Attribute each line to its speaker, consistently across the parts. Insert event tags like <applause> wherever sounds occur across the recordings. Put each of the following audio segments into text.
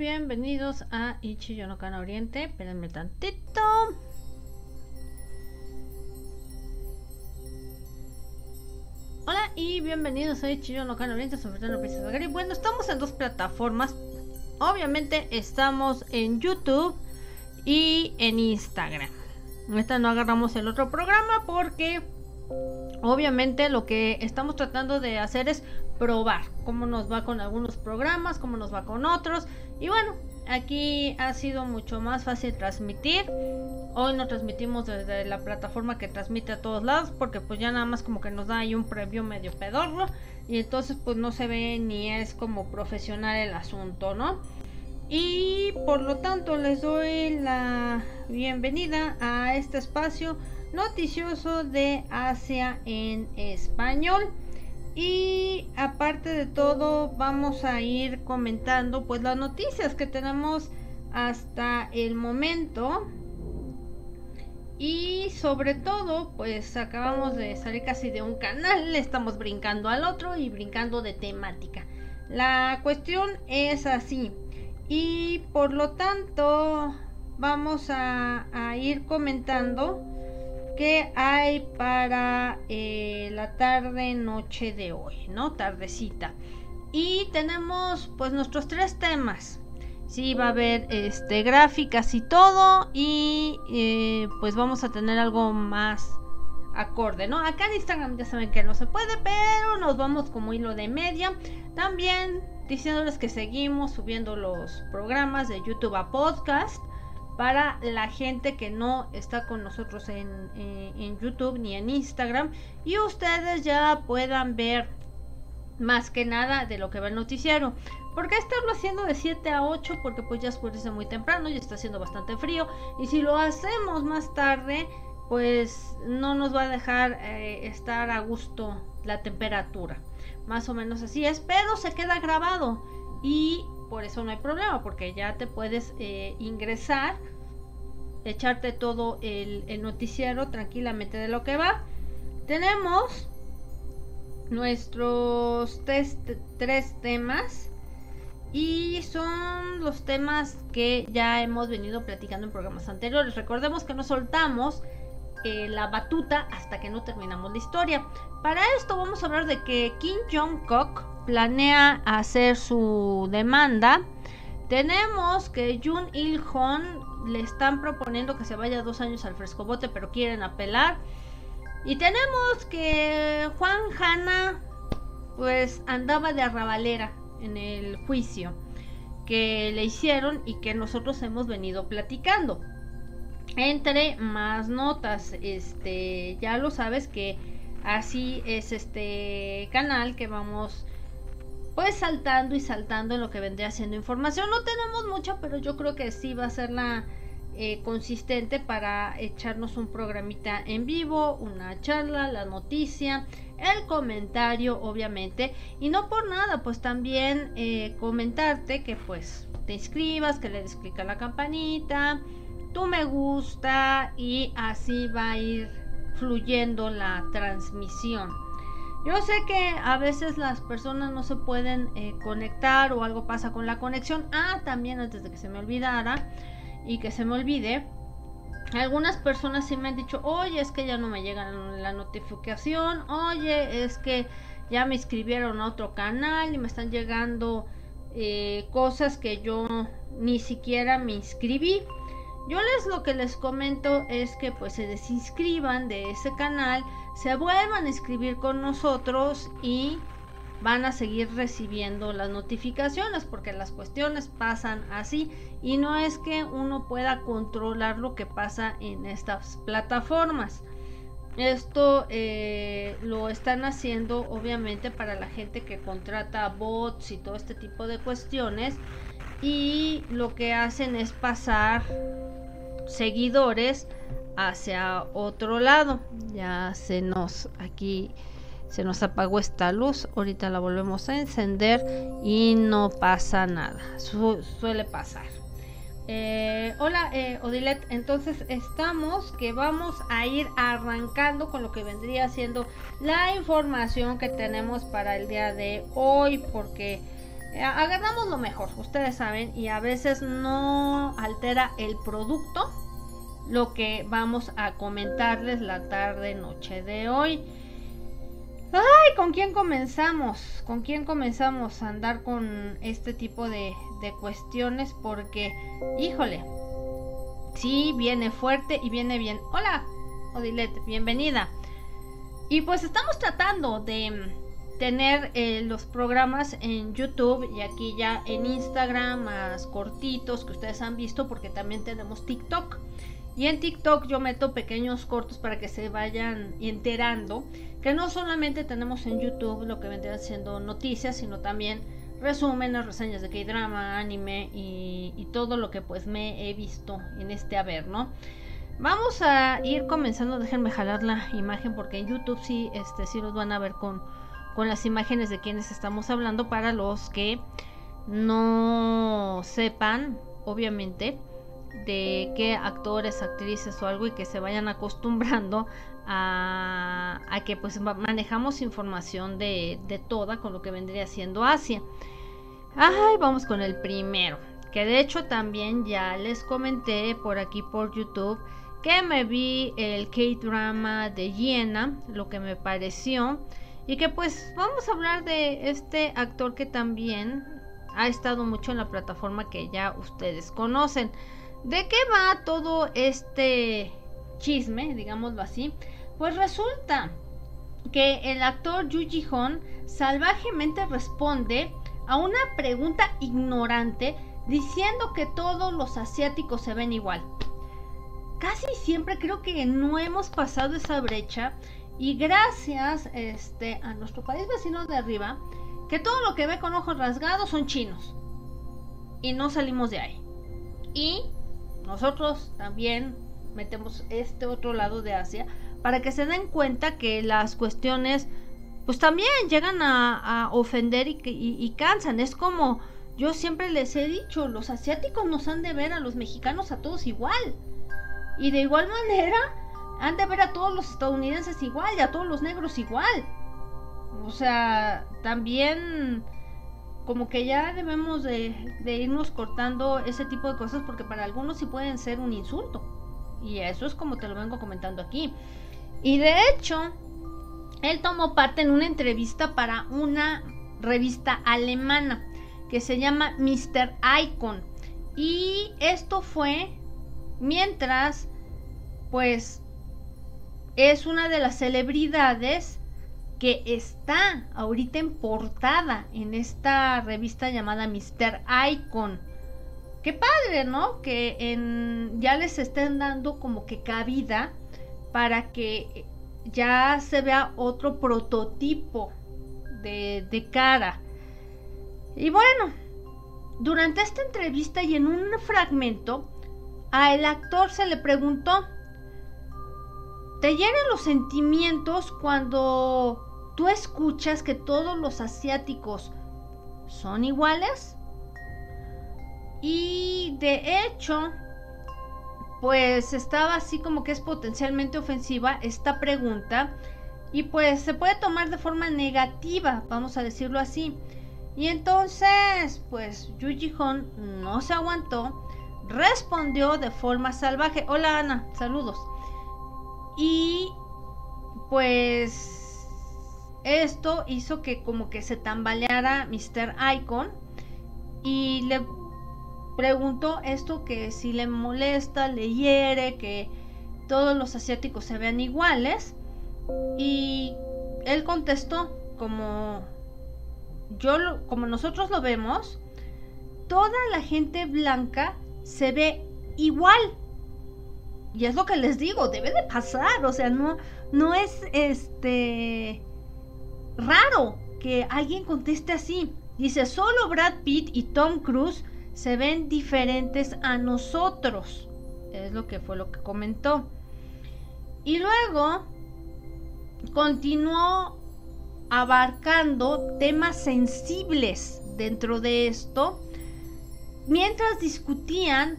Speaker 1: Bienvenidos a Ichi no Kana Oriente. Espérenme tantito. Hola y bienvenidos a Ichi no Kana Oriente todo Princesa Gary. Bueno, estamos en dos plataformas. Obviamente estamos en YouTube y en Instagram. Esta no agarramos el otro programa porque obviamente lo que estamos tratando de hacer es probar cómo nos va con algunos programas, cómo nos va con otros. Y bueno, aquí ha sido mucho más fácil transmitir. Hoy no transmitimos desde la plataforma que transmite a todos lados porque pues ya nada más como que nos da ahí un previo medio pedorro y entonces pues no se ve ni es como profesional el asunto, ¿no? Y por lo tanto les doy la bienvenida a este espacio noticioso de Asia en español. Y aparte de todo, vamos a ir comentando pues las noticias que tenemos hasta el momento. Y sobre todo, pues acabamos de salir casi de un canal, <laughs> estamos brincando al otro y brincando de temática. La cuestión es así. Y por lo tanto, vamos a, a ir comentando que hay para eh, la tarde noche de hoy, ¿no? Tardecita. Y tenemos pues nuestros tres temas. Sí, va a haber este, gráficas y todo. Y eh, pues vamos a tener algo más acorde, ¿no? Acá en Instagram ya saben que no se puede, pero nos vamos como hilo de media. También diciéndoles que seguimos subiendo los programas de YouTube a podcast para la gente que no está con nosotros en, en, YouTube ni en Instagram y ustedes ya puedan ver más que nada de lo que va el noticiero. ¿Por qué estarlo haciendo de 7 a 8? Porque pues ya es muy temprano, y está haciendo bastante frío. Y si lo hacemos más tarde, pues no nos va a dejar eh, estar a gusto la temperatura. Más o menos así es, pero se queda grabado. Y por eso no hay problema, porque ya te puedes eh, ingresar, echarte todo el, noticiero tranquilamente de lo que va. Tenemos nuestros tres temas y son los temas que ya hemos venido platicando en programas anteriores. Recordemos que no soltamos eh, la batuta hasta que no terminamos la historia. Para esto vamos a hablar de que Kim Jong-kook planea hacer su demanda. Tenemos que Jun Il-hon le están proponiendo que se vaya dos años al frescobote, pero quieren apelar. Y tenemos que Juan Hanna, pues andaba de arrabalera en el juicio que le hicieron y que nosotros hemos venido platicando. Entre más notas, este, ya lo sabes que así es este canal que vamos pues saltando y saltando en lo que vendría siendo información. No tenemos mucho, pero yo creo que sí va a ser la eh, consistente para echarnos un programita en vivo, una charla, la noticia, el comentario, obviamente. Y no por nada, pues también eh, comentarte que pues te inscribas, que le des clic a la campanita, tu me gusta y así va a ir fluyendo la transmisión. Yo sé que a veces las personas no se pueden eh, conectar o algo pasa con la conexión. Ah, también antes de que se me olvidara y que se me olvide, algunas personas sí me han dicho, oye, es que ya no me llega la notificación, oye, es que ya me inscribieron a otro canal y me están llegando eh, cosas que yo ni siquiera me inscribí. Yo les lo que les comento es que pues se desinscriban de ese canal, se vuelvan a inscribir con nosotros y van a seguir recibiendo las notificaciones porque las cuestiones pasan así y no es que uno pueda controlar lo que pasa en estas plataformas. Esto eh, lo están haciendo obviamente para la gente que contrata bots y todo este tipo de cuestiones y lo que hacen es pasar seguidores hacia otro lado. Ya se nos aquí se nos apagó esta luz. Ahorita la volvemos a encender y no pasa nada. suele pasar. Eh, hola eh, Odilet, entonces estamos que vamos a ir arrancando con lo que vendría siendo la información que tenemos para el día de hoy porque agarramos lo mejor, ustedes saben, y a veces no altera el producto lo que vamos a comentarles la tarde noche de hoy. Ay, ¿con quién comenzamos? ¿Con quién comenzamos a andar con este tipo de, de cuestiones? Porque, híjole, sí, viene fuerte y viene bien. Hola, Odilette, bienvenida. Y pues estamos tratando de tener eh, los programas en YouTube y aquí ya en Instagram más cortitos que ustedes han visto porque también tenemos TikTok. Y en TikTok yo meto pequeños cortos para que se vayan enterando que no solamente tenemos en YouTube lo que vendrían siendo noticias, sino también resúmenes, reseñas de K-drama, anime y, y, todo lo que pues me he visto en este haber, ¿no? Vamos a ir comenzando, déjenme jalar la imagen porque en YouTube sí, este, sí los van a ver con con las imágenes de quienes estamos hablando para los que no sepan, obviamente, de qué actores, actrices o algo y que se vayan acostumbrando a, que pues manejamos información de, de, toda con lo que vendría siendo Asia. Ay, vamos con el primero, que de hecho también ya les comenté por aquí por YouTube que me vi el K-drama de Yena, lo que me pareció. Y que pues vamos a hablar de este actor que también ha estado mucho en la plataforma que ya ustedes conocen. ¿De qué va todo este chisme, digámoslo así? Pues resulta que el actor Yu Ji Hon salvajemente responde a una pregunta ignorante diciendo que todos los asiáticos se ven igual. Casi siempre creo que no hemos pasado esa brecha y gracias este, a nuestro país vecino de arriba, que todo lo que ve con ojos rasgados son chinos. Y no salimos de ahí. Y nosotros también metemos este otro lado de Asia para que se den cuenta que las cuestiones pues también llegan a, ofender y, y, y, cansan. Es como yo siempre les he dicho, los asiáticos nos han de ver a los mexicanos a todos igual. Y de igual <laughs> manera, han de ver a todos los estadounidenses igual y a todos los negros igual. O sea, también como que ya debemos de, irnos cortando ese tipo de cosas porque para algunos sí pueden ser un insulto. Y eso es como te lo vengo comentando aquí. Y de hecho, él tomó parte en una entrevista para una revista alemana que se llama Mr. Icon. Y esto fue mientras, pues, es una de las celebridades que está ahorita en portada en esta revista llamada Mr. Icon. Qué padre, ¿no? Que ya les estén dando como que cabida para que ya se vea otro prototipo de, de cara. Y bueno, durante esta entrevista y en un fragmento, a el actor se le preguntó te llenan los sentimientos cuando tú escuchas que todos los asiáticos son iguales. Y de hecho, pues estaba así como que es potencialmente ofensiva esta pregunta. Y pues se puede tomar de forma negativa, vamos a decirlo así. Y entonces, pues Yuji Hon no se aguantó, respondió de forma salvaje. Hola Ana, saludos. Y pues esto hizo que como que se tambaleara Mr. Icon y le preguntó esto que si le molesta, le hiere, que todos los asiáticos se vean iguales y él contestó como yo como nosotros lo vemos, toda la gente blanca se ve igual. Y es lo que les digo, debe de pasar, o sea, no, no es este raro que alguien conteste así. Dice, solo Brad Pitt y Tom Cruise se ven diferentes a nosotros. Es lo que fue lo que comentó. Y luego continuó abarcando temas sensibles dentro de esto, mientras discutían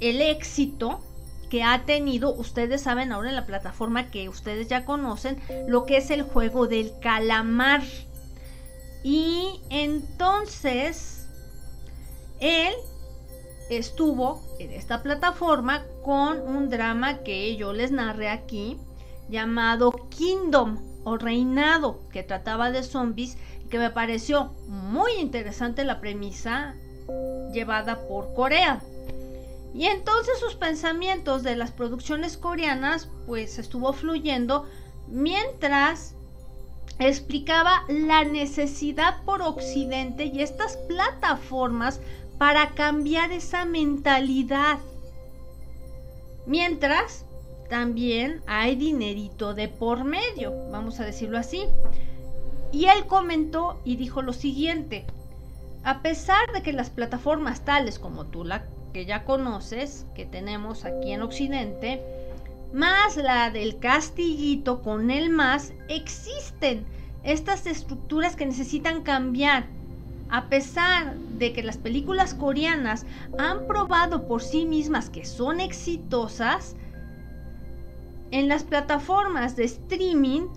Speaker 1: el éxito que ha tenido, ustedes saben ahora en la plataforma que ustedes ya conocen, lo que es el juego del calamar. Y entonces él estuvo en esta plataforma con un drama que yo les narré aquí llamado Kingdom o Reinado que trataba de zombies y que me pareció muy interesante la premisa llevada por Corea. Y entonces sus pensamientos de las producciones coreanas pues estuvo fluyendo mientras explicaba la necesidad por Occidente y estas plataformas para cambiar esa mentalidad. Mientras también hay dinerito de por medio, vamos a decirlo así. Y él comentó y dijo lo siguiente, a pesar de que las plataformas tales como tú la que ya conoces, que tenemos aquí en Occidente, más la del castillito con el más, existen estas estructuras que necesitan cambiar. A pesar de que las películas coreanas han probado por sí mismas que son exitosas, en las plataformas de streaming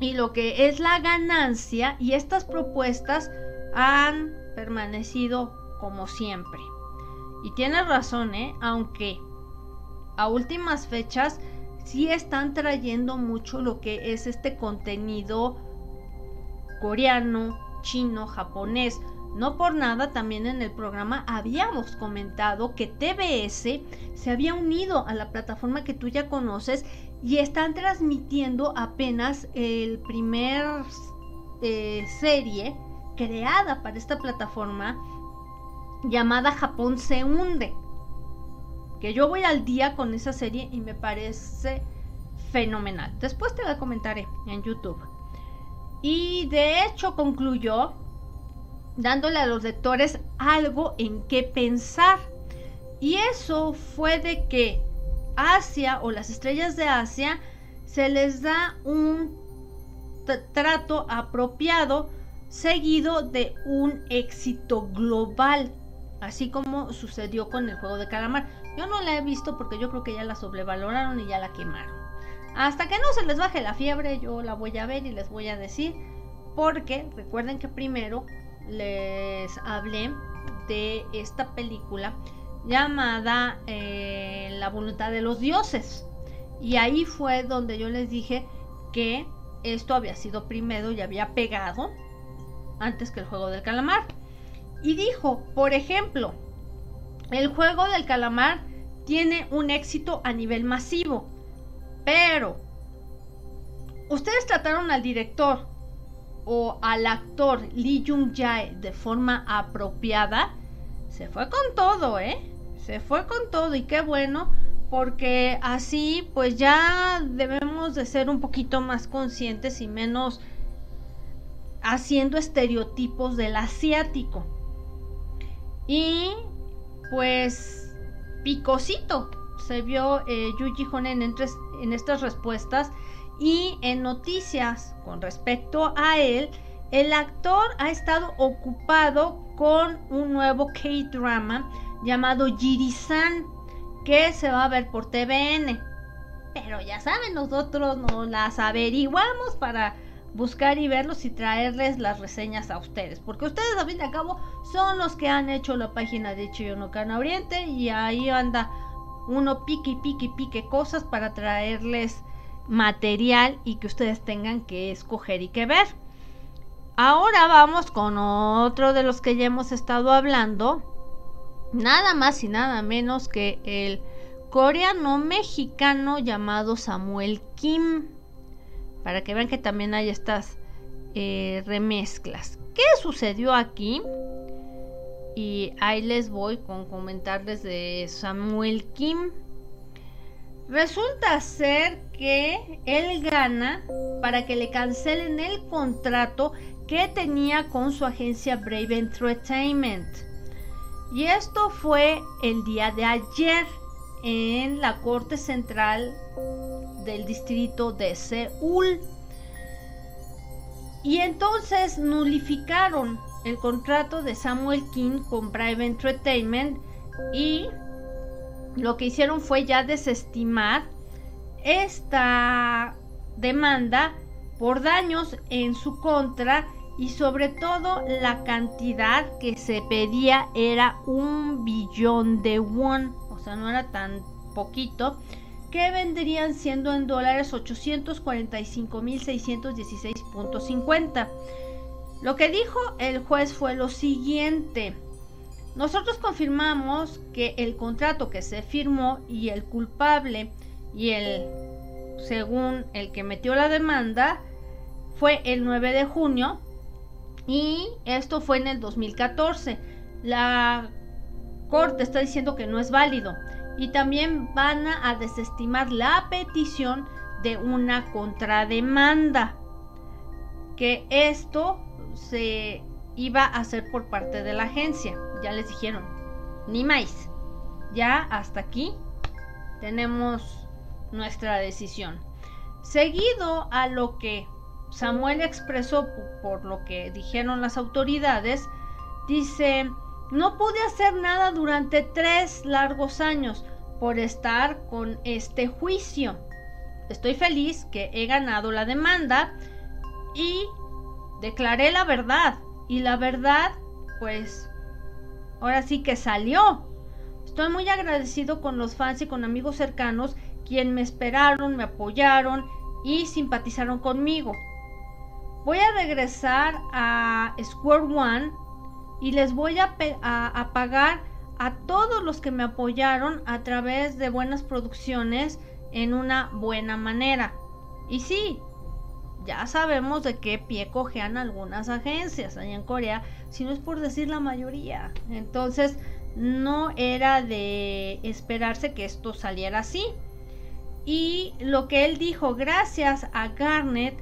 Speaker 1: y lo que es la ganancia y estas propuestas han permanecido como siempre. Y tienes razón, ¿eh? Aunque a últimas fechas sí están trayendo mucho lo que es este contenido coreano, chino, japonés. No por nada, también en el programa habíamos comentado que TBS se había unido a la plataforma que tú ya conoces y están transmitiendo apenas el primer eh, serie creada para esta plataforma llamada Japón se hunde. Que yo voy al día con esa serie y me parece fenomenal. Después te la comentaré en YouTube. Y de hecho concluyó dándole a los lectores algo en qué pensar. Y eso fue de que Asia o las estrellas de Asia se les da un trato apropiado seguido de un éxito global, así como sucedió con el juego de calamar. Yo no la he visto porque yo creo que ya la sobrevaloraron y ya la quemaron. Hasta que no se les baje la fiebre, yo la voy a ver y les voy a decir, porque recuerden que primero les hablé de esta película llamada eh, La voluntad de los dioses. Y ahí fue donde yo les dije que esto había sido primero y había pegado antes que el juego del calamar. Y dijo, por ejemplo, el juego del calamar tiene un éxito a nivel masivo, pero ustedes trataron al director o al actor Lee Jung Jae de forma apropiada, se fue con todo, ¿eh? Se fue con todo y qué bueno, porque así pues ya debemos de ser un poquito más conscientes y menos haciendo estereotipos del asiático. Y pues picosito se vio eh, Yuji Honen en, en estas respuestas y en noticias con respecto a él, el actor ha estado ocupado con un nuevo K-drama llamado Jiri-san que se va a ver por TVN. Pero ya saben, nosotros nos las averiguamos para buscar y verlos y traerles las reseñas a ustedes. Porque ustedes, a fin de cabo, son los que han hecho la página de Chiyono Oriente y ahí anda uno pique pique pique cosas para traerles material y que ustedes tengan que escoger y que ver. Ahora vamos con otro de los que ya hemos estado hablando. Nada más y nada menos que el coreano mexicano llamado Samuel Kim para que vean que también hay estas eh, remezclas. ¿Qué sucedió aquí? Y ahí les voy con comentarles de Samuel Kim. Resulta ser que él gana para que le cancelen el contrato que tenía con su agencia Brave Entertainment. Y esto fue el día de ayer en la Corte Central del distrito de Seúl. Y entonces nulificaron el contrato de Samuel King con Brave Entertainment y lo que hicieron fue ya desestimar esta demanda por daños en su contra y sobre todo la cantidad que se pedía era un billón de won, sea, no era tan poquito, que vendrían siendo en dólares 845.616.50. Lo que dijo el juez fue lo siguiente. Nosotros confirmamos que el contrato que se firmó y el culpable y el, según el que metió la demanda, fue el 9 de junio y esto fue en el 2014. La corte está diciendo que no es válido y también van a desestimar la petición de una contrademanda. Que esto se iba a hacer por parte de la agencia. Ya les dijeron, ni más. Ya hasta aquí tenemos nuestra decisión. Seguido a lo que Samuel expresó por lo que dijeron las autoridades, dice, no pude hacer nada durante tres largos años por estar con este juicio. Estoy feliz que he ganado la demanda y declaré la verdad. Y la verdad, pues, ahora sí que salió. Estoy muy agradecido con los fans y con amigos cercanos quien me esperaron, me apoyaron y simpatizaron conmigo. Voy a regresar a Square One y les voy a, pagar a todos los que me apoyaron a través de buenas producciones en una buena manera. Y sí, ya sabemos de qué pie cojean algunas agencias allá en Corea, si no es por decir la mayoría. Entonces, no era de esperarse que esto saliera así. Y lo que él dijo, gracias a Garnet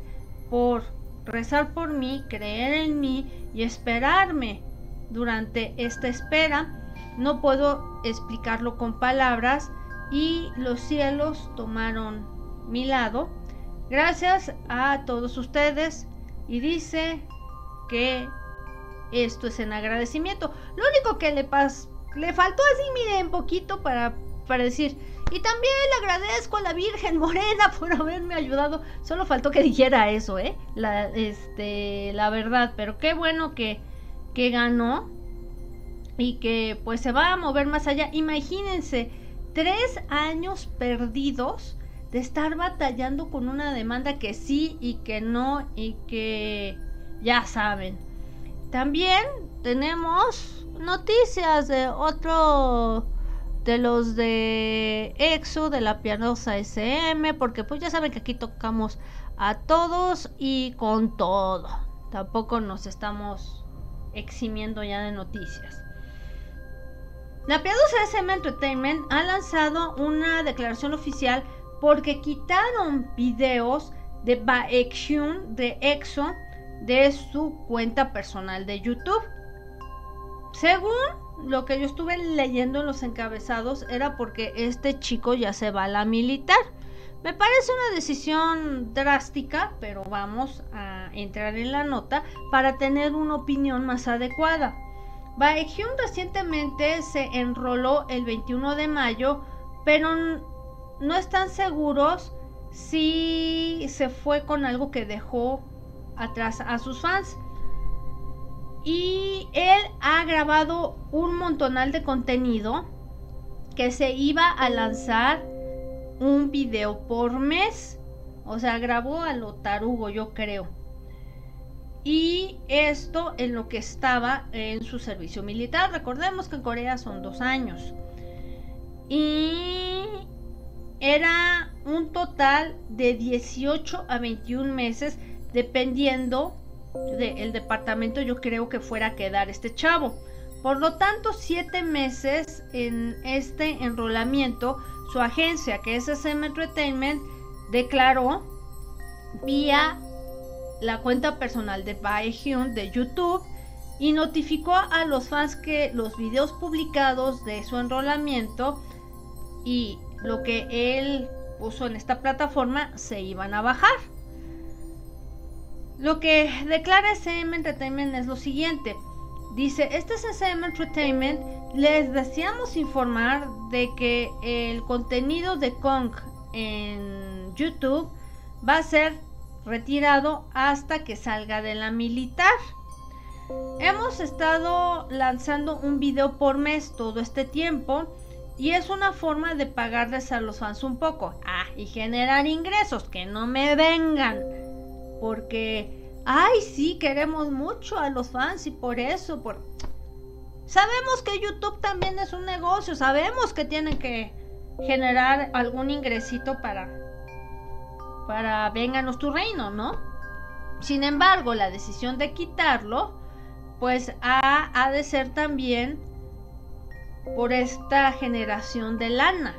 Speaker 1: por rezar por mí, creer en mí y esperarme durante esta espera. No puedo explicarlo con palabras y los cielos tomaron mi lado. Gracias a todos ustedes y dice que esto es en agradecimiento. Lo único que le, le faltó así, miren, poquito para, para decir, y también le agradezco a la Virgen Morena <laughs> por haberme ayudado. Solo faltó que dijera eso, ¿eh? La, este, la verdad. Pero qué bueno que, que ganó. Y que pues se va a mover más allá. Imagínense, tres años perdidos de estar batallando con una demanda que sí y que no y que ya saben. También tenemos noticias de otro de los de EXO, de la pianosa SM, porque pues ya saben que aquí tocamos a todos y con todo. Tampoco nos estamos eximiendo ya de noticias. La pianosa SM Entertainment ha lanzado una declaración oficial porque quitaron videos de Baekhyun de EXO de su cuenta personal de YouTube. Según lo que yo estuve leyendo en los encabezados era porque este chico ya se va a la militar. Me parece una decisión drástica, pero vamos a entrar en la nota para tener una opinión más adecuada. Baekhyun recientemente se enroló el 21 de mayo, pero no están seguros si se fue con algo que dejó atrás a sus fans. Y él ha grabado un montonal de contenido que se iba a lanzar un video por mes. O sea, grabó a lo tarugo, yo creo. Y esto en lo que estaba en su servicio militar. Recordemos que en Corea son dos años. Y era un total de 18 a 21 meses, dependiendo del departamento yo creo que fuera a quedar este chavo. Por lo tanto, siete meses en este enrolamiento, su agencia, que es SM Entertainment, declaró vía la cuenta personal de Baehyun de YouTube y notificó a los fans que los videos publicados de su enrolamiento y lo que él puso en esta plataforma se iban a bajar. Lo que declara SM Entertainment es lo siguiente. Dice, este es SM Entertainment, les deseamos informar de que el contenido de Kong en YouTube va a ser retirado hasta que salga de la militar. Hemos estado lanzando un video por mes todo este tiempo y es una forma de pagarles a los fans un poco. Ah, y generar ingresos, que no me vengan. Porque, ay, sí, queremos mucho a los fans y por eso, por... Sabemos que YouTube también es un negocio, sabemos que tienen que generar algún ingresito para para vénganos tu reino, ¿no? Sin embargo, la decisión de quitarlo pues ha, ha de ser también por esta generación de lana.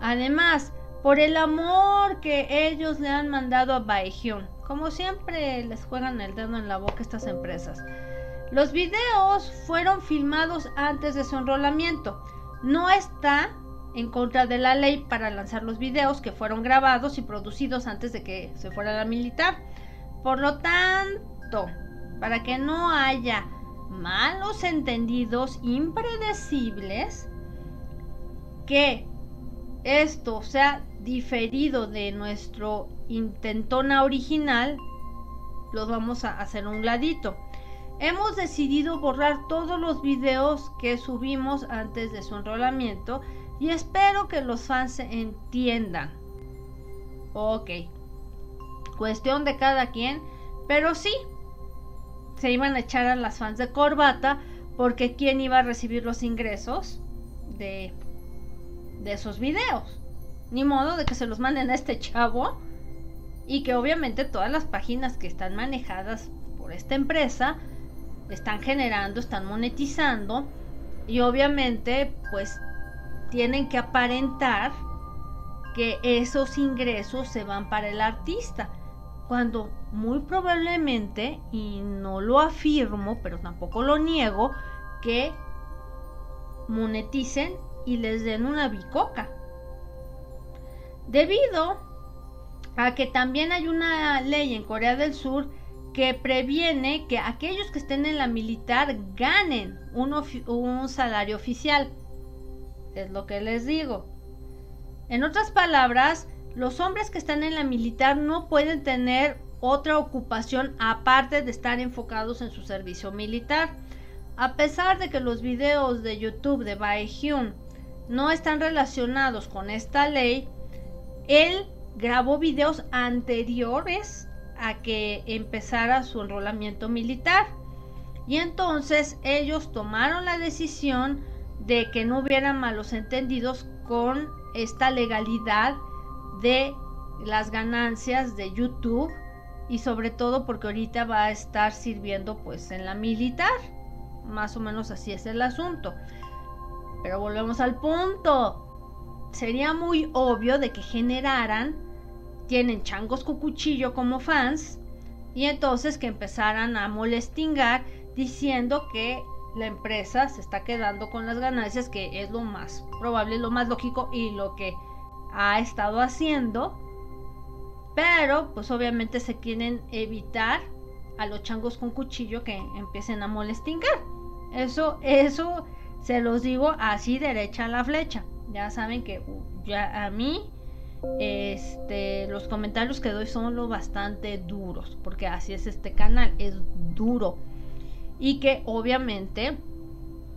Speaker 1: Además, por el amor que ellos le han mandado a Baehyun. Como siempre les juegan el dedo en la boca estas empresas. Los videos fueron filmados antes de su enrolamiento. No está en contra de la ley para lanzar los videos que fueron grabados y producidos antes de que se fuera la militar. Por lo tanto, para que no haya malos entendidos impredecibles, que esto sea diferido de nuestro intentona original, los vamos a hacer un ladito. Hemos decidido borrar todos los videos que subimos antes de su enrolamiento y espero que los fans entiendan. Ok. Cuestión de cada quien. Pero sí. Se iban a echar a las fans de corbata. Porque quién iba a recibir los ingresos de, de esos videos. Ni modo de que se los manden a este chavo. Y que obviamente todas las páginas que están manejadas por esta empresa están generando, están monetizando. Y obviamente pues tienen que aparentar que esos ingresos se van para el artista, cuando muy probablemente, y no lo afirmo, pero tampoco lo niego, que moneticen y les den una bicoca. Debido a que también hay una ley en Corea del Sur que previene que aquellos que estén en la militar ganen un, salario oficial es lo que les digo. En otras palabras, los hombres que están en la militar no pueden tener otra ocupación aparte de estar enfocados en su servicio militar. A pesar de que los videos de YouTube de Baehyun no están relacionados con esta ley, él grabó videos anteriores a que empezara su enrolamiento militar. Y entonces ellos tomaron la decisión de que no hubiera malos entendidos con esta legalidad de las ganancias de YouTube y sobre todo porque ahorita va a estar sirviendo pues en la militar. Más o menos así es el asunto. Pero volvemos al punto. Sería muy obvio de que generaran, tienen changos con cuchillo como fans, y entonces que empezaran a molestingar diciendo que la empresa se está quedando con las ganancias, que es lo más probable, lo más lógico y lo que ha estado haciendo. Pero pues obviamente se quieren evitar a los changos con cuchillo que empiecen a molestingar. Eso, eso se los digo así derecha a la flecha. Ya saben que uh, ya a mí este los comentarios que doy son lo bastante duros, porque así es este canal, es duro y que obviamente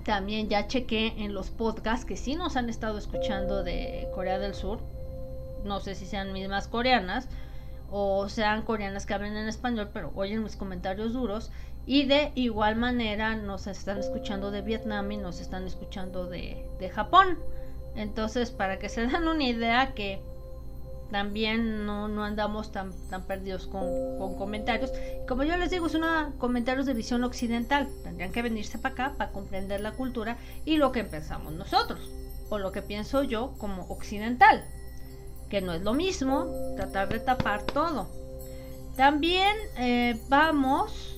Speaker 1: también ya chequé en los podcasts que sí nos han estado escuchando de Corea del Sur. No sé si sean mismas coreanas o sean coreanas que hablen en español, pero oyen mis comentarios duros. Y de igual manera nos están escuchando de Vietnam y nos están escuchando de, de Japón. Entonces, para que se <laughs> den una idea que también no, no andamos tan, tan perdidos con, comentarios. Como yo les digo, es una comentarios de visión occidental. Tendrían que venirse para acá para comprender la cultura y lo que pensamos nosotros, o lo que pienso yo como occidental, que no es lo mismo tratar de tapar todo. También eh, vamos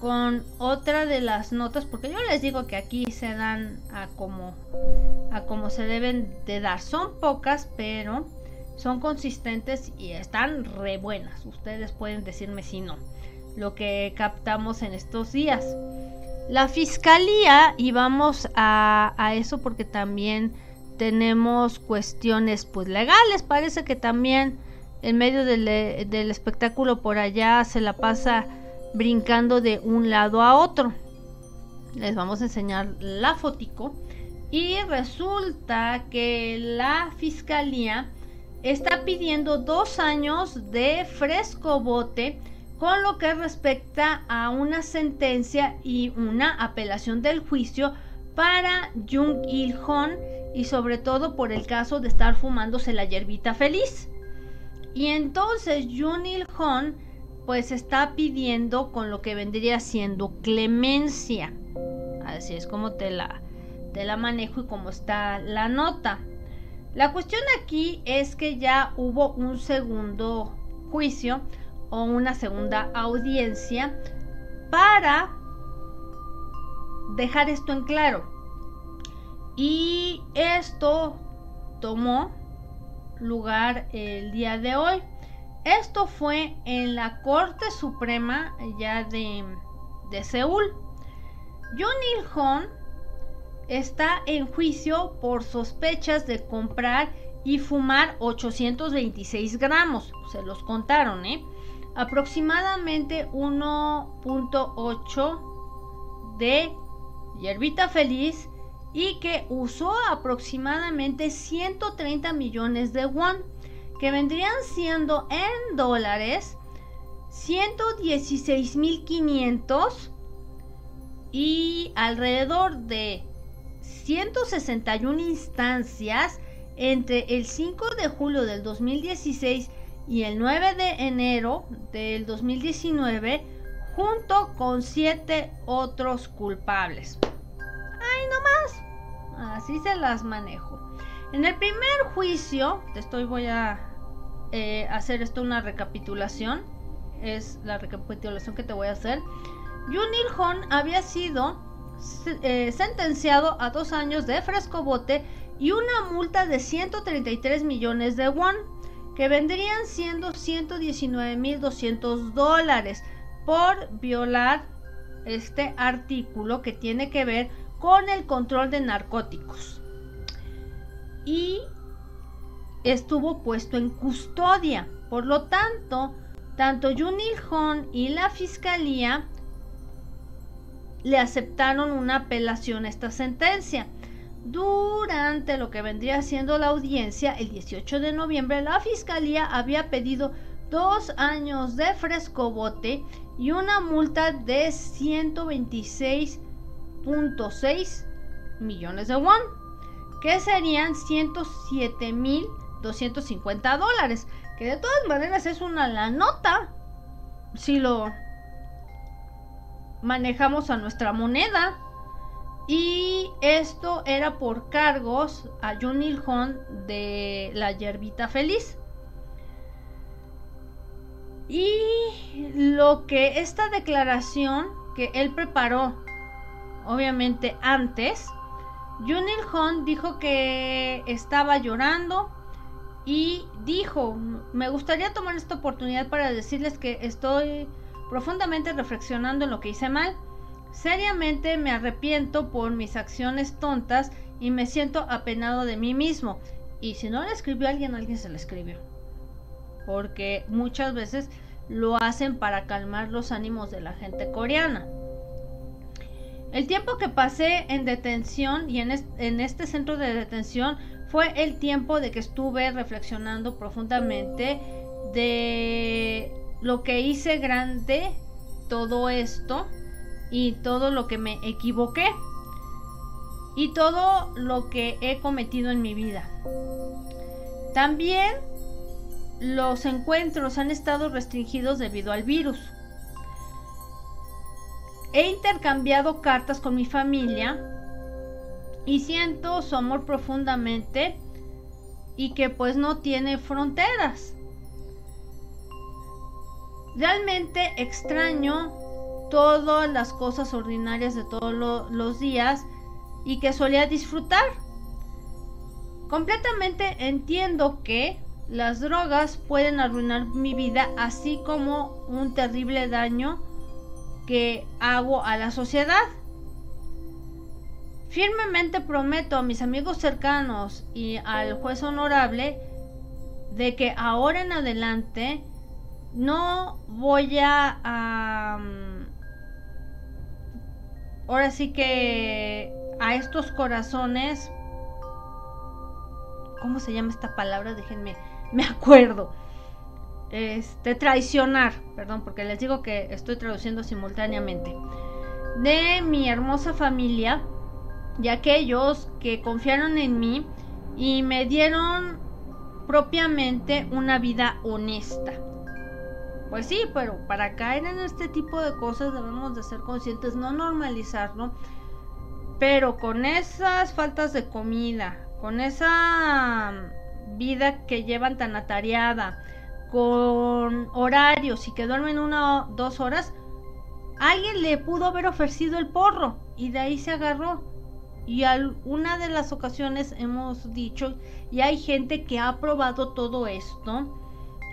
Speaker 1: con otra de las notas, porque yo les digo que aquí se dan a como, a como se deben de dar. Son pocas, pero son consistentes y están re buenas. Ustedes pueden decirme si no. Lo que captamos en estos días. La fiscalía, y vamos a, a eso porque también tenemos cuestiones pues legales. Parece que también en medio del, del espectáculo por allá se la pasa brincando de un lado a otro. Les vamos a enseñar la fotico. Y resulta que la fiscalía está pidiendo dos años de fresco bote con lo que respecta a una sentencia y una apelación del juicio para Jung Il Hon y sobre todo por el caso de estar fumándose la hierbita feliz. Y entonces Jung Il Hon pues está pidiendo con lo que vendría siendo clemencia. Así es como te la, te la manejo y como está la nota. La cuestión aquí es que ya hubo un segundo juicio o una segunda audiencia para dejar esto en claro. Y esto tomó lugar el día de hoy. Esto fue en la Corte Suprema ya de, de Seúl. John Il está en juicio por sospechas de comprar y fumar 826 gramos. Se los contaron, ¿eh? Aproximadamente 1.8 de hierbita feliz y que usó aproximadamente 130 millones de won, que vendrían siendo en dólares 116.500 y alrededor de 161 instancias entre el 5 de julio del 2016 y el 9 de enero del 2019 junto con siete otros culpables. ¡Ay, no más! Así se las manejo. En el primer juicio, te estoy voy a eh, hacer esto una recapitulación. Es la recapitulación que te voy a hacer. Junil Hon había sido eh, sentenciado a dos años de frescobote y una multa de 133 millones de won, que vendrían siendo 119.200 dólares por violar este artículo que tiene que ver con el control de narcóticos. Y estuvo puesto en custodia. Por lo tanto, tanto Junil Hon y la fiscalía le aceptaron una apelación a esta sentencia. Durante lo que vendría siendo la audiencia, el 18 de noviembre, la fiscalía había pedido dos años de frescobote y una multa de 126.6 millones de won, que serían 107.250 dólares, que de todas maneras es una la nota si lo manejamos a nuestra moneda. Y esto era por cargos a John Ilhon de la yerbita feliz. Y lo que esta declaración que él preparó, obviamente antes, John Ilhon dijo que estaba llorando y dijo, me gustaría tomar esta oportunidad para decirles que estoy profundamente reflexionando en lo que hice mal. Seriamente me arrepiento por mis acciones tontas y me siento apenado de mí mismo. Y si no le escribió alguien, alguien se le escribió. Porque muchas veces lo hacen para calmar los ánimos de la gente coreana. El tiempo que pasé en detención y en, en este centro de detención fue el tiempo de que estuve reflexionando profundamente de lo que hice grande todo esto y todo lo que me equivoqué y todo lo que he cometido en mi vida. También los encuentros han estado restringidos debido al virus. He intercambiado cartas con mi familia y siento su amor profundamente y que pues no tiene fronteras. Realmente extraño todas las cosas ordinarias de todos los días y que solía disfrutar. Completamente entiendo que las drogas pueden arruinar mi vida así como un terrible daño que hago a la sociedad. Firmemente prometo a mis amigos cercanos y al juez honorable de que ahora en adelante no voy a... ahora sí que a estos corazones... ¿Cómo se llama esta palabra? Déjenme, me acuerdo. Este, traicionar, perdón, porque les digo que estoy traduciendo simultáneamente. De mi hermosa familia y aquellos que confiaron en mí y me dieron propiamente una vida honesta. Pues sí, pero para caer en este tipo de cosas debemos de ser conscientes, no normalizarlo, pero con esas faltas de comida, con esa vida que llevan tan atareada, con horarios y que duermen una o dos horas, alguien le pudo haber ofrecido el porro y de ahí se agarró. Y una de las ocasiones hemos dicho, y hay gente que ha probado todo esto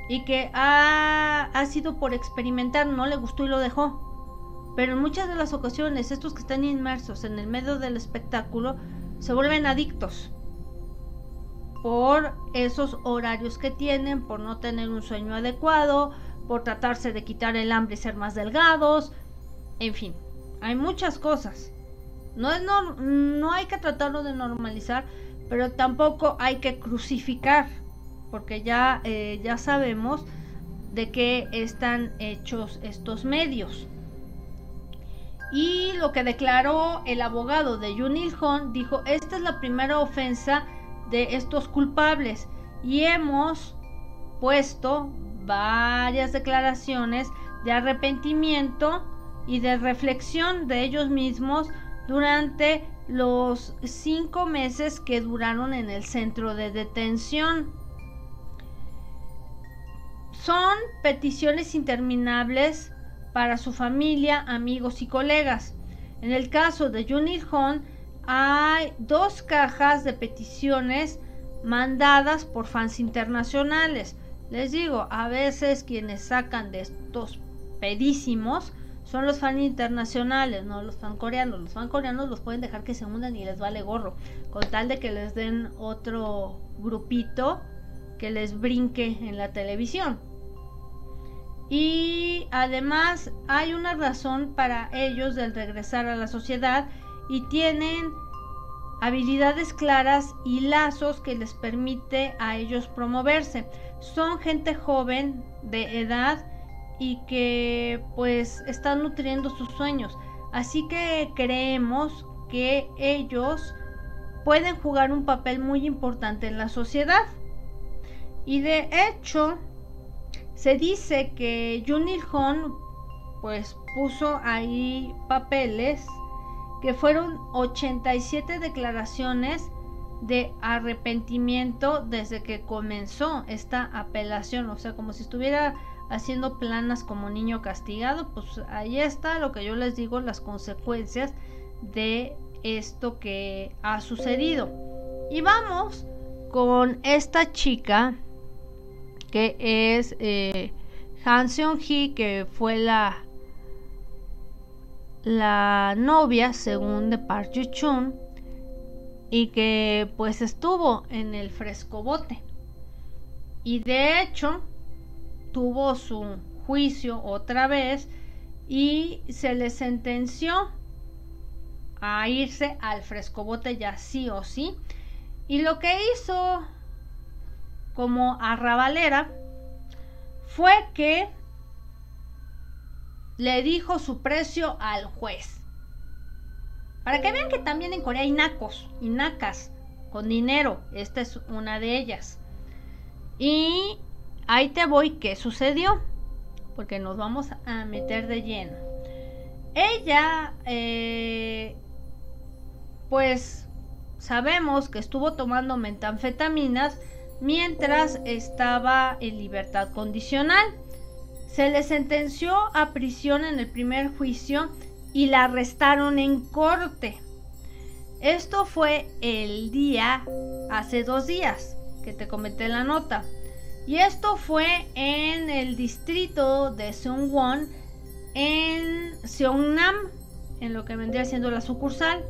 Speaker 1: y que ha, ha sido por experimentar, no le gustó y lo dejó. Pero en muchas de las ocasiones estos que están inmersos en el medio del espectáculo se vuelven adictos por esos horarios que tienen, por no tener un sueño adecuado, por tratarse de quitar el hambre y ser más delgados, en fin, hay muchas cosas. No, es no hay que tratarlo de normalizar, pero tampoco hay que crucificar, porque ya, eh, ya sabemos de qué están hechos estos medios. Y lo que declaró el abogado de Junil Hon dijo, esta es la primera ofensa de estos culpables y hemos puesto varias declaraciones de arrepentimiento y de reflexión de ellos mismos durante los cinco meses que duraron en el centro de detención. Son peticiones interminables para su familia, amigos y colegas. En el caso de Junil Hon, hay dos cajas de peticiones mandadas por fans internacionales. Les digo, a veces quienes sacan de estos pedísimos son los fans internacionales, no los fans coreanos. Los fans coreanos los pueden dejar que se hundan y les vale gorro, con tal de que les den otro grupito que les brinque en la televisión. Y además hay una razón para ellos del regresar a la sociedad y tienen habilidades claras y lazos que les permite a ellos promoverse. Son gente joven de edad y que pues están nutriendo sus sueños. Así que creemos que ellos pueden jugar un papel muy importante en la sociedad. Y de hecho, se dice que Junil Hon pues puso ahí papeles que fueron 87 declaraciones de arrepentimiento desde que comenzó esta apelación, o sea, como si estuviera haciendo planas como niño castigado, pues ahí está lo que yo les digo, las consecuencias de esto que ha sucedido. Y vamos con esta chica que es eh, Han Seong Hee, que fue la la novia, según de Park Ji Chun, y que pues estuvo en el frescobote. Y de hecho, tuvo su juicio otra vez y se le sentenció a irse al frescobote ya sí o sí. Y lo que hizo como arrabalera fue que le dijo su precio al juez. Para que vean que también en Corea hay nacos y nacas con dinero. Esta es una de ellas. Y ahí te voy, ¿qué sucedió? Porque nos vamos a meter de lleno. Ella, eh, pues sabemos que estuvo tomando metanfetaminas mientras estaba en libertad condicional. Se le sentenció a prisión en el primer juicio y la arrestaron en corte. Esto fue el día, hace dos días, que te comenté la nota. Y esto fue en el distrito de Seongwon, en Seongnam, en lo que vendría siendo la sucursal.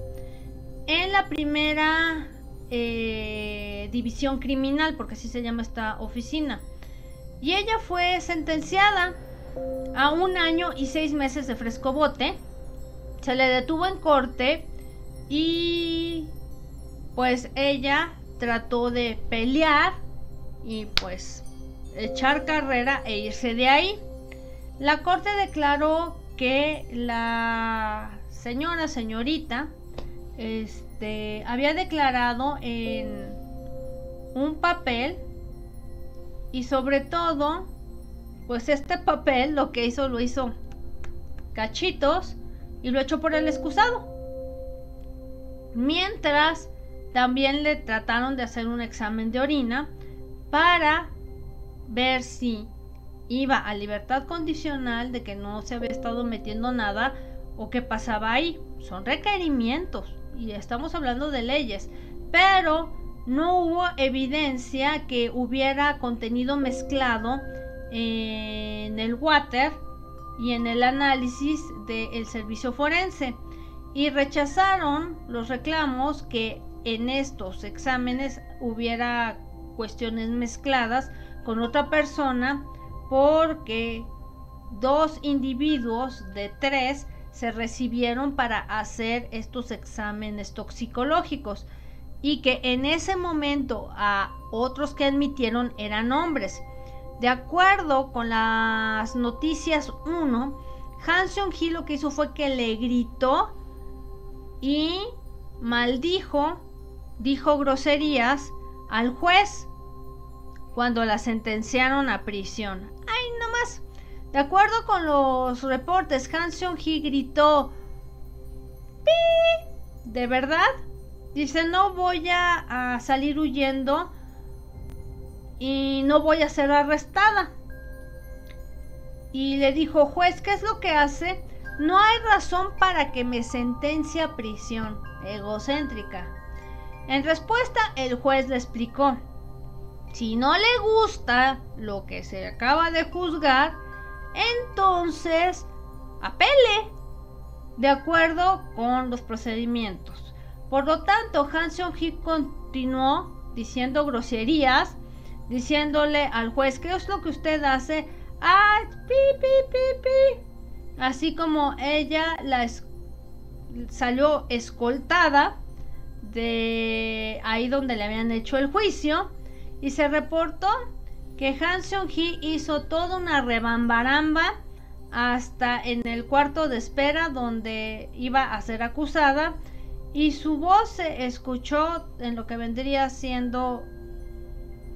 Speaker 1: En la primera eh, división criminal, porque así se llama esta oficina. Y ella fue sentenciada a un año y seis meses de frescobote. Se le detuvo en corte y pues ella trató de pelear y pues echar carrera e irse de ahí. La corte declaró que la señora, señorita, este, había declarado en un papel y sobre todo, pues este papel lo que hizo lo hizo cachitos y lo echó por el excusado. Mientras también le trataron de hacer un examen de orina para ver si iba a libertad condicional de que no se había estado metiendo nada o qué pasaba ahí. Son requerimientos y estamos hablando de leyes, pero no hubo evidencia que hubiera contenido mezclado en el water y en el análisis del servicio forense. Y rechazaron los reclamos que en estos exámenes hubiera cuestiones mezcladas con otra persona porque dos individuos de tres se recibieron para hacer estos exámenes toxicológicos y que en ese momento a otros que admitieron eran hombres. De acuerdo con las noticias 1, Hanson Hill lo que hizo fue que le gritó y maldijo, dijo groserías al juez cuando la sentenciaron a prisión. De acuerdo con los reportes, Han Seong-hee gritó ¡Pi! ¿De verdad? Dice, no voy a, a salir huyendo y no voy a ser arrestada. Y le dijo, juez, ¿qué es lo que hace? No hay razón para que me sentencie a prisión. Egocéntrica. En respuesta, el juez le explicó, si no le gusta lo que se acaba de juzgar, entonces apele de acuerdo con los procedimientos. Por lo tanto, Hanson Hick continuó diciendo groserías, diciéndole al juez, ¿qué es lo que usted hace? Ah, pi, pi, pi, pi. Así como ella la salió escoltada de ahí donde le habían hecho el juicio y se reportó que Han Seong-hee hizo toda una rebambaramba hasta en el cuarto de espera donde iba a ser acusada y su voz se escuchó en lo que vendría siendo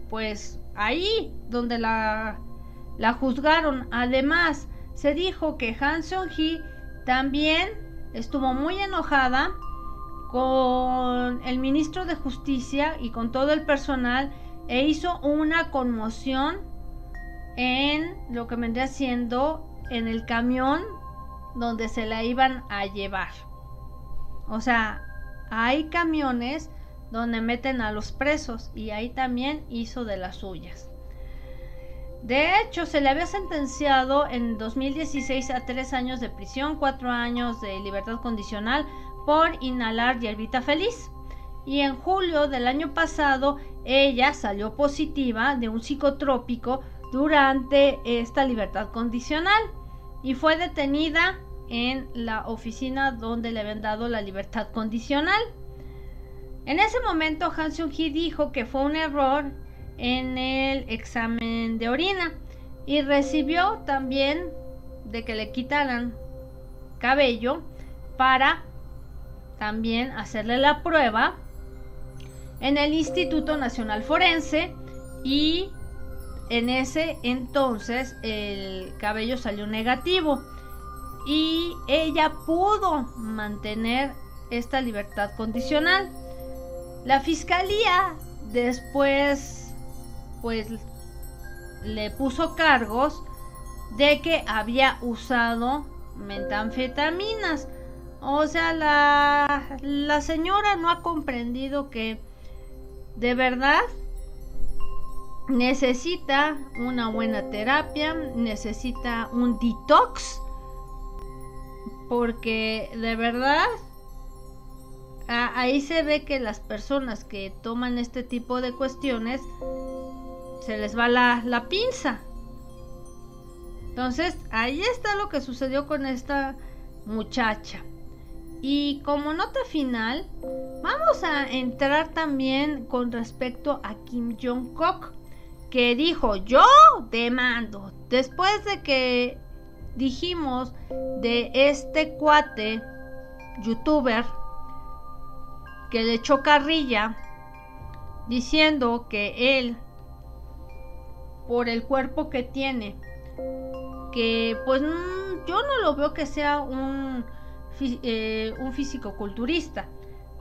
Speaker 1: pues ahí donde la, la juzgaron. Además, se dijo que Han Seong-hee también estuvo muy enojada con el ministro de Justicia y con todo el personal e hizo una conmoción en lo que vendría siendo en el camión donde se la iban a llevar. O sea, hay camiones donde meten a los presos y ahí también hizo de las suyas. De hecho, se le había sentenciado en 2016 a tres años de prisión, cuatro años de libertad condicional por inhalar hierbita feliz y en julio del año pasado ella salió positiva de un psicotrópico durante esta libertad condicional y fue detenida en la oficina donde le habían dado la libertad condicional. En ese momento Han Seung-hee dijo que fue un error en el examen de orina y recibió también de que le quitaran cabello para también hacerle la prueba en el Instituto Nacional Forense y en ese entonces el cabello salió negativo y ella pudo mantener esta libertad condicional. La fiscalía después pues le puso cargos de que había usado metanfetaminas. O sea, la, la señora no ha comprendido que de verdad necesita una buena terapia, necesita un detox, porque de verdad ahí se ve que las personas que toman este tipo de cuestiones se les va la, la pinza. Entonces, ahí está lo que sucedió con esta muchacha. Y como nota final, vamos a entrar también con respecto a Kim Jong-kook, que dijo, yo demando. Después de que dijimos de este cuate, youtuber, que le echó carrilla, diciendo que él, por el cuerpo que tiene, que pues mm, yo no lo veo que sea un, eh, un físico culturista.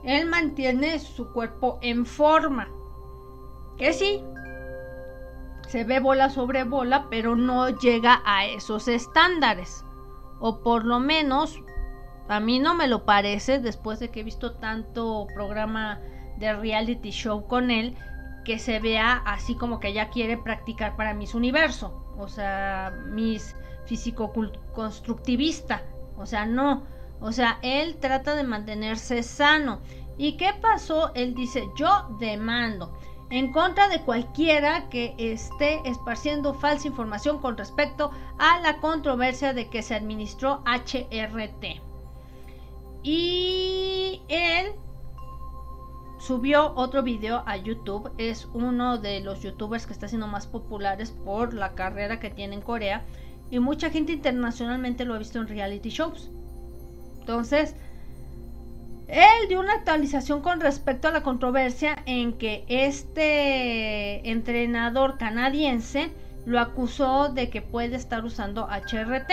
Speaker 1: Él mantiene su cuerpo en forma. Que sí, se ve bola sobre bola, pero no llega a esos estándares. O por lo menos, a mí no me lo parece después de que he visto tanto programa de reality show con él, que se vea así como que ella quiere practicar para mis universo. O sea, mis físico-constructivista. O sea, no. O sea, él trata de mantenerse sano. ¿Y qué pasó? Él dice, yo demando en contra de cualquiera que esté esparciendo falsa información con respecto a la controversia de que se administró HRT. Y él subió otro video a YouTube. Es uno de los youtubers que está siendo más populares por la carrera que tiene en Corea y mucha gente internacionalmente lo ha visto en reality shows. Entonces, él dio una actualización con respecto a la controversia en que este entrenador canadiense lo acusó de que puede estar usando HRT.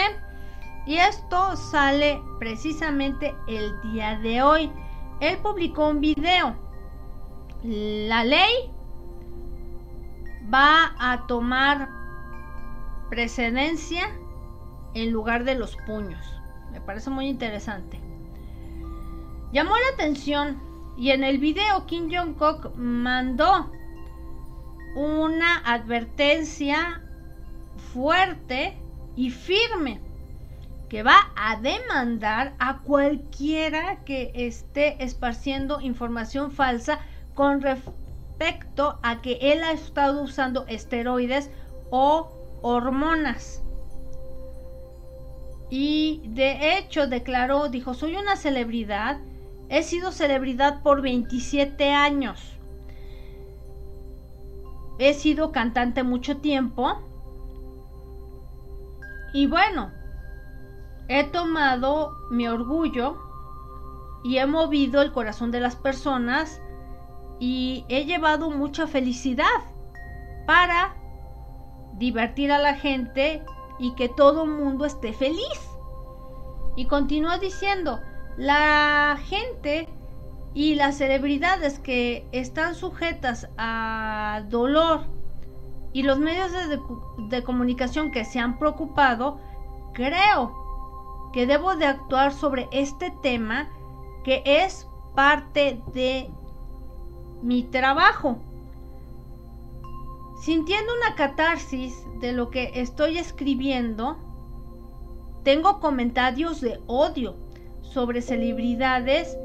Speaker 1: Y esto sale precisamente el día de hoy. Él publicó un video. La ley va a tomar precedencia en lugar de los puños. Parece muy interesante. Llamó la atención y en el video Kim Jong-kook mandó una advertencia fuerte y firme que va a demandar a cualquiera que esté esparciendo información falsa con respecto a que él ha estado usando esteroides o hormonas. Y de hecho declaró, dijo, soy una celebridad, he sido celebridad por 27 años. He sido cantante mucho tiempo. Y bueno, he tomado mi orgullo y he movido el corazón de las personas y he llevado mucha felicidad para divertir a la gente y que todo el mundo esté feliz. Y continúa diciendo, la gente y las celebridades que están sujetas a dolor y los medios de, de, comunicación que se han preocupado, creo que debo de actuar sobre este tema que es parte de mi trabajo. Sintiendo una catarsis de lo que estoy escribiendo, tengo comentarios de odio sobre celebridades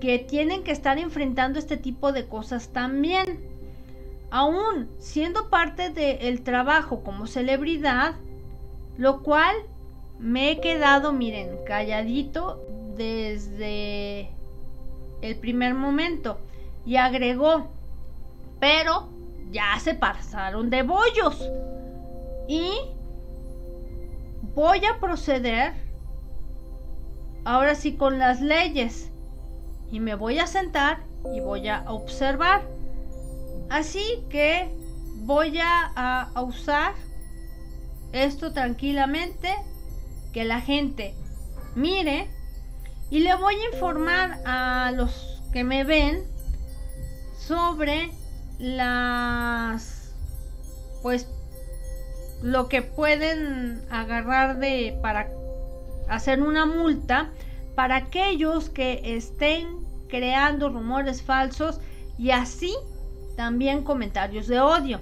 Speaker 1: que tienen que estar enfrentando este tipo de cosas también. Aún siendo parte del trabajo como celebridad, lo cual me he quedado, miren, calladito desde el primer momento. Y agregó, pero ya se pasaron de bollos. Y voy a proceder ahora sí con las leyes. Y me voy a sentar y voy a observar. Así que voy a, usar esto tranquilamente. Que la gente mire. Y le voy a informar a los que me ven sobre las pues lo que pueden agarrar de para hacer una multa para aquellos que estén creando rumores falsos y así también comentarios de odio.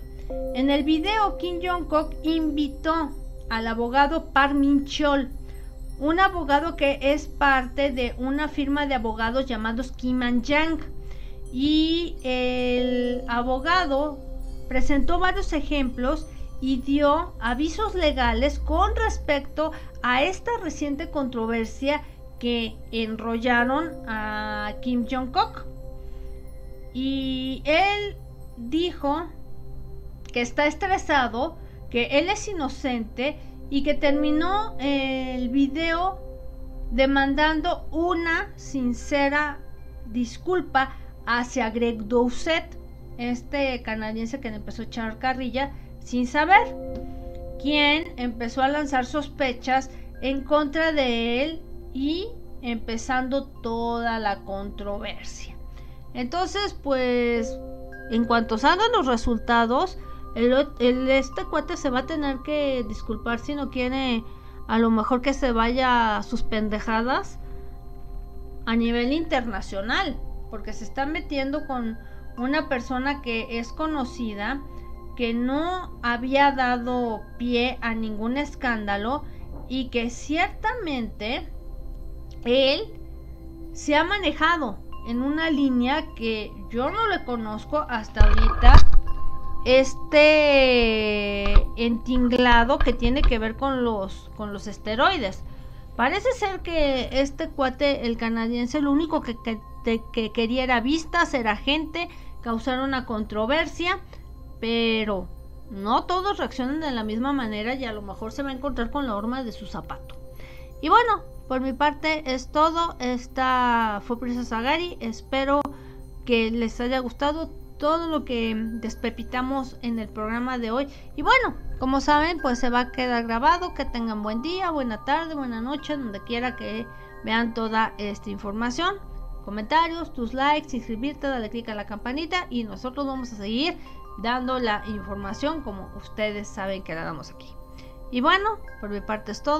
Speaker 1: En el video Kim Jong-kook invitó al abogado Parmin Chol, un abogado que es parte de una firma de abogados llamados Kim and Yang. Y el abogado presentó varios ejemplos y dio avisos legales con respecto a esta reciente controversia que enrollaron a Kim Jong-kook. Y él dijo que está estresado, que él es inocente y que terminó el video demandando una sincera disculpa hacia Greg Doucet, este canadiense que empezó a echar carrilla sin saber, quien empezó a lanzar sospechas en contra de él y empezando toda la controversia. Entonces, pues, en cuanto salgan los resultados, el, este cuate se va a tener que disculpar si no quiere a lo mejor que se vaya a sus pendejadas a nivel internacional, porque se está metiendo con una persona que es conocida, que no había dado pie a ningún escándalo y que ciertamente él se ha manejado en una línea que yo no le conozco hasta ahorita este entinglado que tiene que ver con los con los esteroides. Parece ser que este cuate, el canadiense, lo único que, que quería era vistas, era gente, causar una controversia, pero no todos reaccionan de la misma manera y a lo mejor se va a encontrar con la horma de su zapato. Y bueno, por mi parte es todo. Esta fue Princesa Gary. Espero que les haya gustado todo lo que despepitamos en el programa de hoy. Y bueno, como saben, pues se va a quedar grabado. Que tengan buen día, buena tarde, buena noche, donde quiera que vean toda esta información. Comentarios, tus likes, inscribirte, dale click a la campanita y nosotros vamos a seguir dando la información como ustedes saben que la damos aquí. Y bueno, por mi parte es todo.